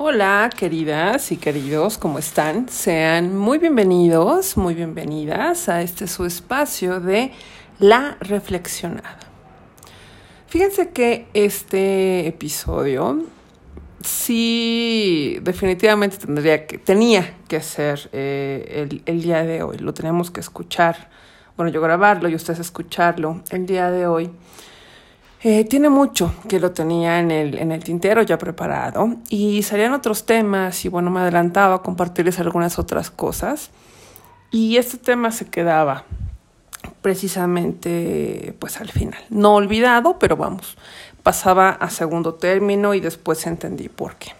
Hola, queridas y queridos, ¿cómo están? Sean muy bienvenidos, muy bienvenidas a este su espacio de La Reflexionada. Fíjense que este episodio sí definitivamente tendría que, tenía que ser eh, el, el día de hoy. Lo tenemos que escuchar, bueno, yo grabarlo y ustedes escucharlo el día de hoy. Eh, tiene mucho que lo tenía en el, en el tintero ya preparado y salían otros temas y bueno, me adelantaba a compartirles algunas otras cosas y este tema se quedaba precisamente pues al final. No olvidado, pero vamos, pasaba a segundo término y después entendí por qué.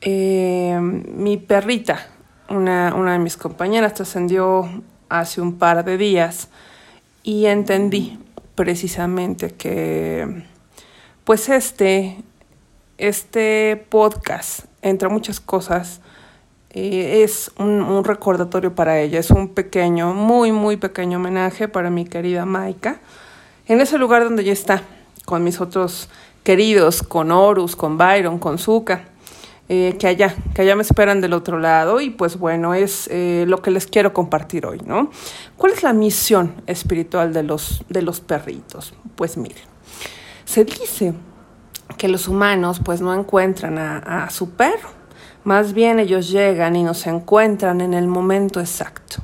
Eh, mi perrita, una, una de mis compañeras, trascendió hace un par de días y entendí precisamente que pues este, este podcast, entre muchas cosas, eh, es un, recordatorio para ella, es un pequeño, muy, muy pequeño homenaje para mi querida Maika, en ese lugar donde ella está, con mis otros queridos, con Horus, con Byron, con Zuka. Eh, que allá, que allá me esperan del otro lado y pues bueno, es eh, lo que les quiero compartir hoy, ¿no? ¿Cuál es la misión espiritual de los, de los perritos? Pues miren, se dice que los humanos pues no encuentran a, a su perro, más bien ellos llegan y nos encuentran en el momento exacto.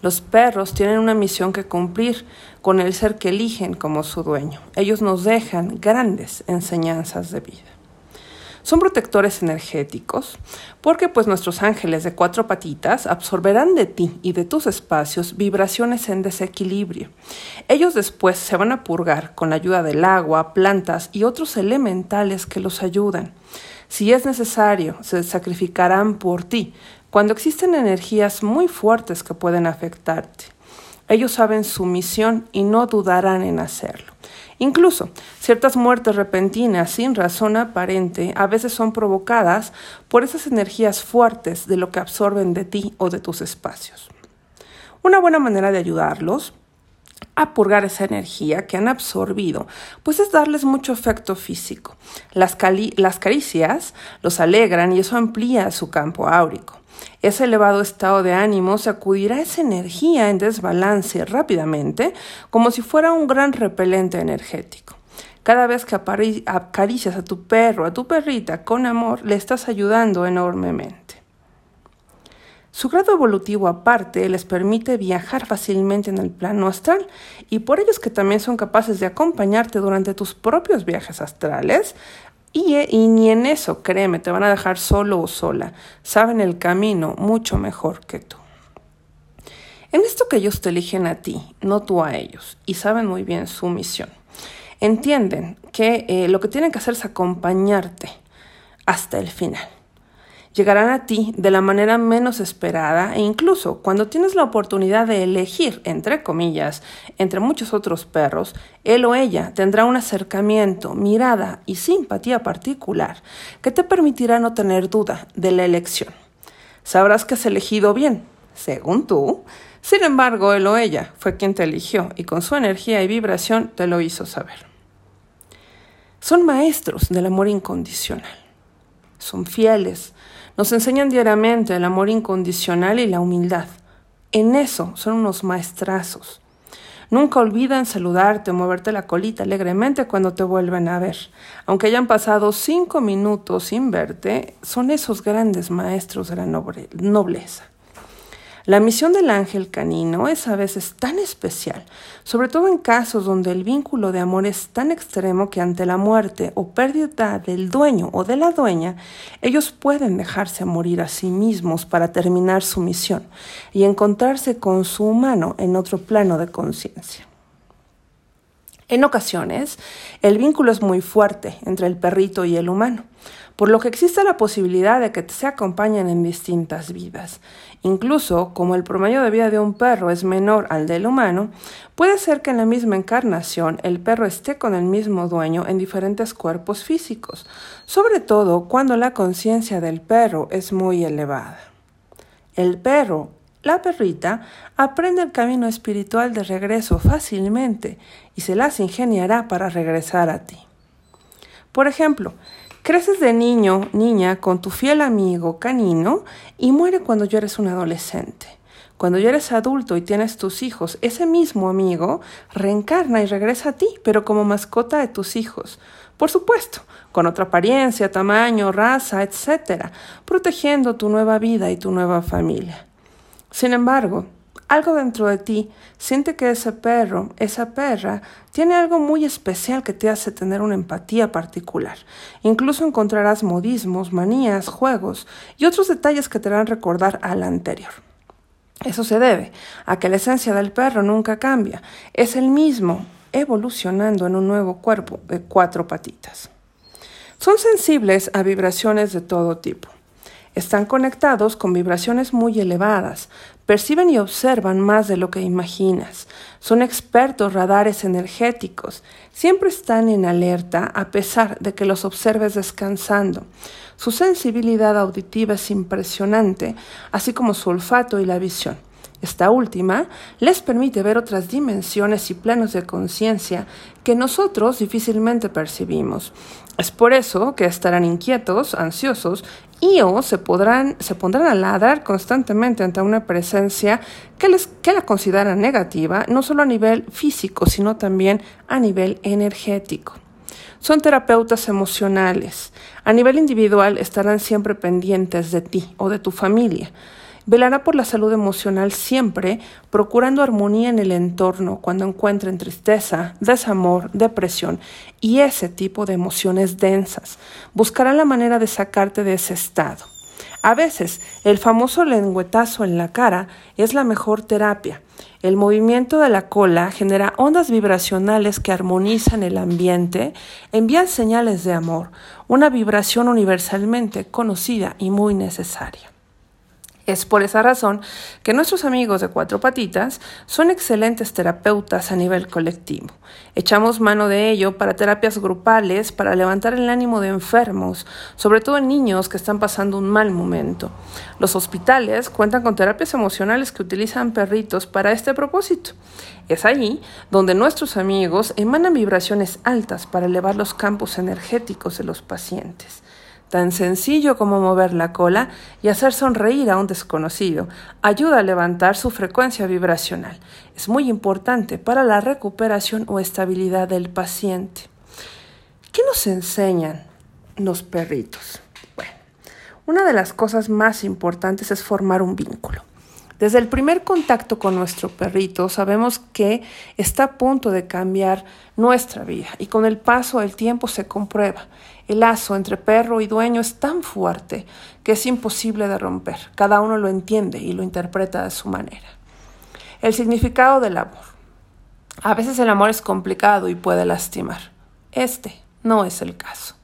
Los perros tienen una misión que cumplir con el ser que eligen como su dueño. Ellos nos dejan grandes enseñanzas de vida. Son protectores energéticos porque pues nuestros ángeles de cuatro patitas absorberán de ti y de tus espacios vibraciones en desequilibrio. Ellos después se van a purgar con la ayuda del agua, plantas y otros elementales que los ayudan. Si es necesario, se sacrificarán por ti cuando existen energías muy fuertes que pueden afectarte. Ellos saben su misión y no dudarán en hacerlo. Incluso ciertas muertes repentinas sin razón aparente a veces son provocadas por esas energías fuertes de lo que absorben de ti o de tus espacios. Una buena manera de ayudarlos a purgar esa energía que han absorbido, pues es darles mucho efecto físico. Las, las caricias los alegran y eso amplía su campo áurico. Ese elevado estado de ánimo sacudirá esa energía en desbalance rápidamente, como si fuera un gran repelente energético. Cada vez que acaricias a tu perro, a tu perrita con amor, le estás ayudando enormemente. Su grado evolutivo aparte les permite viajar fácilmente en el plano astral y por ello es que también son capaces de acompañarte durante tus propios viajes astrales, y, y, ni en eso, créeme, te van a dejar solo o sola. Saben el camino mucho mejor que tú. En esto que ellos te eligen a ti, no tú a ellos, y saben muy bien su misión. Entienden que eh, lo que tienen que hacer es acompañarte hasta el final llegarán a ti de la manera menos esperada e incluso cuando tienes la oportunidad de elegir, entre comillas, entre muchos otros perros, él o ella tendrá un acercamiento, mirada y simpatía particular que te permitirá no tener duda de la elección. Sabrás que has elegido bien, según tú. Sin embargo, él o ella fue quien te eligió y con su energía y vibración te lo hizo saber. Son maestros del amor incondicional. Son fieles, nos enseñan diariamente el amor incondicional y la humildad. En eso son unos maestrazos. Nunca olvidan saludarte o moverte la colita alegremente cuando te vuelven a ver. Aunque hayan pasado cinco minutos sin verte, son esos grandes maestros de la nobleza. La misión del ángel canino es a veces tan especial, sobre todo en casos donde el vínculo de amor es tan extremo que ante la muerte o pérdida del dueño o de la dueña, ellos pueden dejarse morir a sí mismos para terminar su misión y encontrarse con su humano en otro plano de conciencia. En ocasiones, el vínculo es muy fuerte entre el perrito y el humano, por lo que existe la posibilidad de que se acompañen en distintas vidas. Incluso, como el promedio de vida de un perro es menor al del humano, puede ser que en la misma encarnación el perro esté con el mismo dueño en diferentes cuerpos físicos, sobre todo cuando la conciencia del perro es muy elevada. El perro la perrita aprende el camino espiritual de regreso fácilmente y se las ingeniará para regresar a ti. Por ejemplo, Creces de niño, niña, con tu fiel amigo canino y muere cuando ya eres un adolescente. Cuando ya eres adulto y tienes tus hijos, ese mismo amigo reencarna y regresa a ti, pero como mascota de tus hijos. Por supuesto, con otra apariencia, tamaño, raza, etc., protegiendo tu nueva vida y tu nueva familia. Sin embargo, algo dentro de ti siente que ese perro, esa perra, tiene algo muy especial que te hace tener una empatía particular. Incluso encontrarás modismos, manías, juegos y otros detalles que te harán recordar al anterior. Eso se debe a que la esencia del perro nunca cambia, es el mismo, evolucionando en un nuevo cuerpo de cuatro patitas. Son sensibles a vibraciones de todo tipo. Están conectados con vibraciones muy elevadas, perciben y observan más de lo que imaginas, son expertos radares energéticos, siempre están en alerta a pesar de que los observes descansando. Su sensibilidad auditiva es impresionante, así como su olfato y la visión. Esta última les permite ver otras dimensiones y planos de conciencia que nosotros difícilmente percibimos. Es por eso que estarán inquietos, ansiosos y o se, podrán, se pondrán a ladrar constantemente ante una presencia que, les, que la consideran negativa, no solo a nivel físico, sino también a nivel energético. Son terapeutas emocionales. A nivel individual estarán siempre pendientes de ti o de tu familia. Velará por la salud emocional siempre, procurando armonía en el entorno cuando encuentren tristeza, desamor, depresión y ese tipo de emociones densas. Buscará la manera de sacarte de ese estado. A veces, el famoso lengüetazo en la cara es la mejor terapia. El movimiento de la cola genera ondas vibracionales que armonizan el ambiente, envían señales de amor, una vibración universalmente conocida y muy necesaria. Es por esa razón que nuestros amigos de cuatro patitas son excelentes terapeutas a nivel colectivo. Echamos mano de ello para terapias grupales, para levantar el ánimo de enfermos, sobre todo en niños que están pasando un mal momento. Los hospitales cuentan con terapias emocionales que utilizan perritos para este propósito. Es ahí donde nuestros amigos emanan vibraciones altas para elevar los campos energéticos de los pacientes. Tan sencillo como mover la cola y hacer sonreír a un desconocido ayuda a levantar su frecuencia vibracional. Es muy importante para la recuperación o estabilidad del paciente. ¿Qué nos enseñan los perritos? Bueno, una de las cosas más importantes es formar un vínculo. Desde el primer contacto con nuestro perrito sabemos que está a punto de cambiar nuestra vida y con el paso del tiempo se comprueba. El lazo entre perro y dueño es tan fuerte que es imposible de romper. Cada uno lo entiende y lo interpreta de su manera. El significado del amor. A veces el amor es complicado y puede lastimar. Este no es el caso.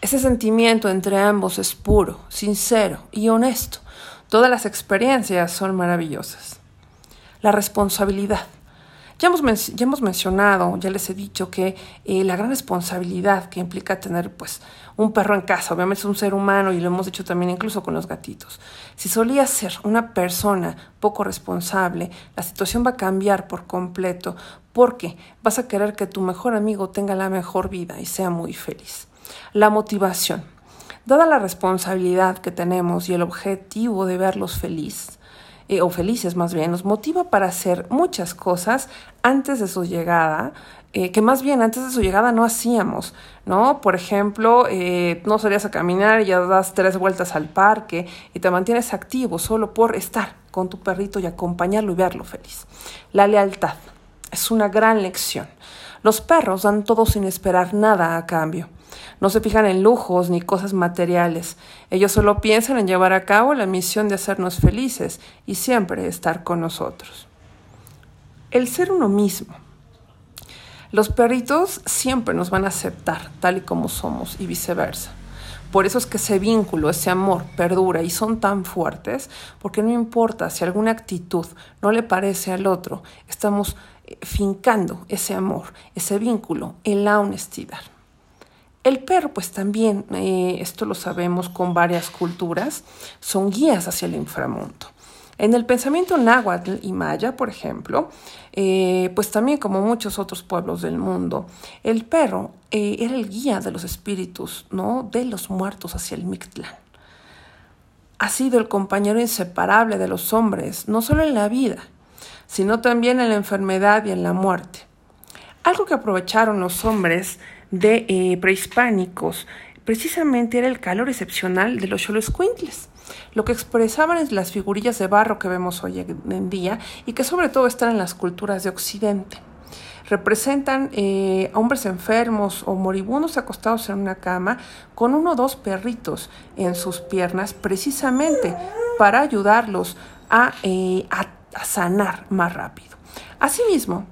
Ese sentimiento entre ambos es puro, sincero y honesto Todas las experiencias son maravillosas. La responsabilidad. Ya hemos, ya hemos mencionado, ya les he dicho que eh, la gran responsabilidad que implica tener pues un perro en casa, obviamente es un ser humano y lo hemos dicho también incluso con los gatitos. Si solías ser una persona poco responsable, la situación va a cambiar por completo porque vas a querer que tu mejor amigo tenga la mejor vida y sea muy feliz. La motivación. Dada la responsabilidad que tenemos y el objetivo de verlos felices, eh, o felices más bien, nos motiva para hacer muchas cosas antes de su llegada, eh, que más bien antes de su llegada no hacíamos, ¿no? Por ejemplo, eh, no salías a caminar y ya das tres vueltas al parque y te mantienes activo solo por estar con tu perrito y acompañarlo y verlo feliz. La lealtad es una gran lección. Los perros dan todo sin esperar nada a cambio. No se fijan en lujos ni cosas materiales. Ellos solo piensan en llevar a cabo la misión de hacernos felices y siempre estar con nosotros. El ser uno mismo. Los perritos siempre nos van a aceptar tal y como somos y viceversa. Por eso es que ese vínculo, ese amor perdura y son tan fuertes, porque no importa si alguna actitud no le parece al otro, estamos eh, fincando ese amor, ese vínculo en la honestidad. El perro, pues también, eh, esto lo sabemos con varias culturas, son guías hacia el inframundo. En el pensamiento náhuatl y maya, por ejemplo, eh, pues también como muchos otros pueblos del mundo, el perro eh, era el guía de los espíritus, ¿no? De los muertos hacia el Mictlán. Ha sido el compañero inseparable de los hombres, no solo en la vida, sino también en la enfermedad y en la muerte. Algo que aprovecharon los hombres de eh, prehispánicos precisamente era el calor excepcional de los xoloscuintles, lo que expresaban es las figurillas de barro que vemos hoy en día y que sobre todo están en las culturas de Occidente. Representan eh, hombres enfermos o moribundos acostados en una cama con uno o dos perritos en sus piernas precisamente para ayudarlos a, eh, a sanar más rápido. Asimismo,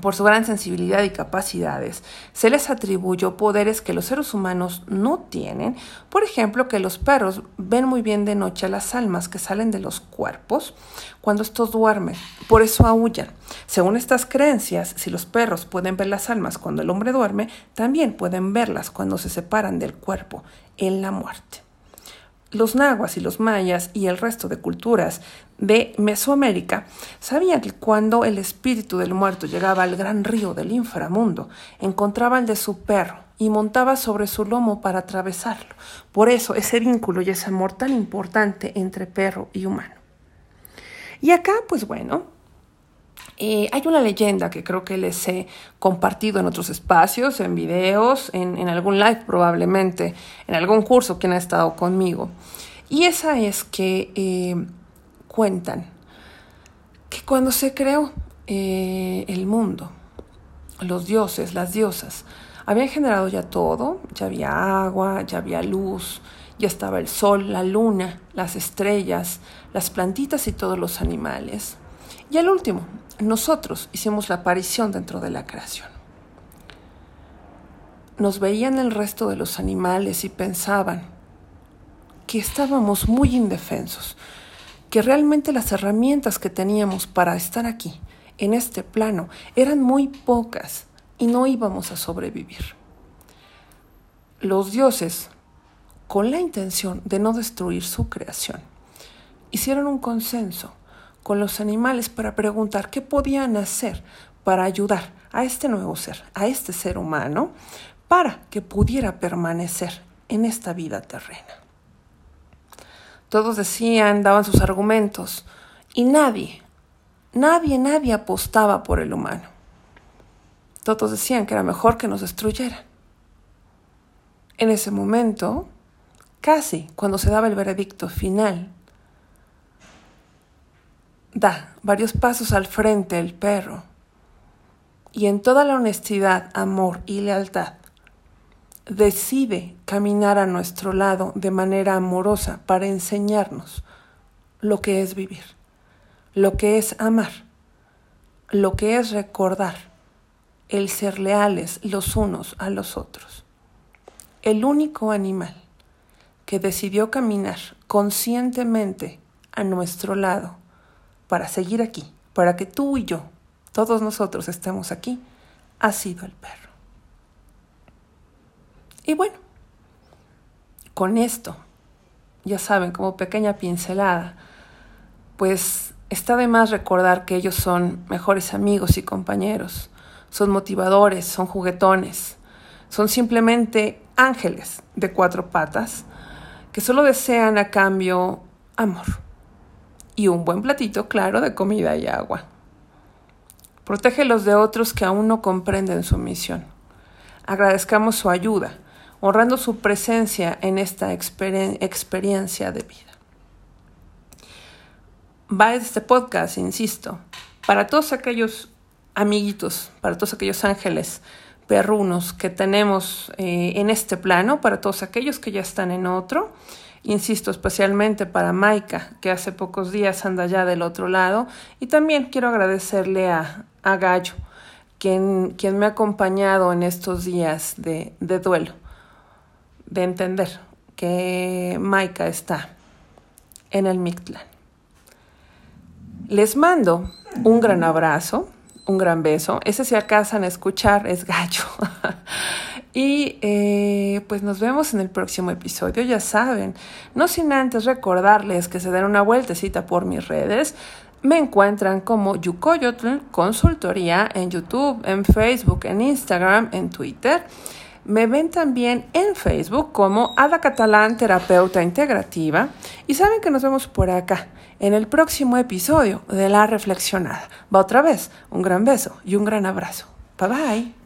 por su gran sensibilidad y capacidades, se les atribuyó poderes que los seres humanos no tienen, por ejemplo, que los perros ven muy bien de noche las almas que salen de los cuerpos cuando estos duermen, por eso aullan. Según estas creencias, si los perros pueden ver las almas cuando el hombre duerme, también pueden verlas cuando se separan del cuerpo en la muerte. Los nahuas y los mayas y el resto de culturas de Mesoamérica sabían que cuando el espíritu del muerto llegaba al gran río del inframundo, encontraba el de su perro y montaba sobre su lomo para atravesarlo. Por eso ese vínculo y ese amor tan importante entre perro y humano. Y acá, pues bueno, eh, hay una leyenda que creo que les he compartido en otros espacios, en videos, en, algún live probablemente, en algún curso quien ha estado conmigo. Y esa es que eh, cuentan que cuando se creó eh, el mundo, los dioses, las diosas, habían generado ya todo, ya había agua, ya había luz, ya estaba el sol, la luna, las estrellas, las plantitas y todos los animales. Y al último, nosotros hicimos la aparición dentro de la creación. Nos veían el resto de los animales y pensaban que estábamos muy indefensos, que realmente las herramientas que teníamos para estar aquí, en este plano, eran muy pocas y no íbamos a sobrevivir. Los dioses, con la intención de no destruir su creación, hicieron un consenso con los animales para preguntar qué podían hacer para ayudar a este nuevo ser, a este ser humano, para que pudiera permanecer en esta vida terrena. Todos decían, daban sus argumentos, y nadie, nadie, nadie apostaba por el humano. Todos decían que era mejor que nos destruyeran. En ese momento, casi cuando se daba el veredicto final, Da varios pasos al frente el perro y en toda la honestidad, amor y lealtad decide caminar a nuestro lado de manera amorosa para enseñarnos lo que es vivir, lo que es amar, lo que es recordar, el ser leales los unos a los otros. El único animal que decidió caminar conscientemente a nuestro lado para seguir aquí, para que tú y yo, todos nosotros estemos aquí, ha sido el perro. Y bueno, con esto, ya saben, como pequeña pincelada, pues está de más recordar que ellos son mejores amigos y compañeros, son motivadores, son juguetones, son simplemente ángeles de cuatro patas que solo desean a cambio amor y un buen platito claro de comida y agua. Protege los de otros que aún no comprenden su misión. Agradezcamos su ayuda, honrando su presencia en esta experiencia de vida. Va este podcast, insisto, para todos aquellos amiguitos, para todos aquellos ángeles perrunos que tenemos eh, en este plano, para todos aquellos que ya están en otro, Insisto, especialmente para Maika, que hace pocos días anda ya del otro lado. Y también quiero agradecerle a, a Gallo, quien, quien, me ha acompañado en estos días de, de duelo, de entender que Maika está en el Mictlán. Les mando un gran abrazo, un gran beso. Ese si alcanzan a escuchar es Gallo. Y eh, pues nos vemos en el próximo episodio, ya saben. No sin antes recordarles que se den una vueltecita por mis redes. Me encuentran como Yukoyotl Consultoría en YouTube, en Facebook, en Instagram, en Twitter. Me ven también en Facebook como Ada Catalán Terapeuta Integrativa y saben que nos vemos por acá en el próximo episodio de La Reflexionada. Va otra vez, un gran beso y un gran abrazo. Bye bye.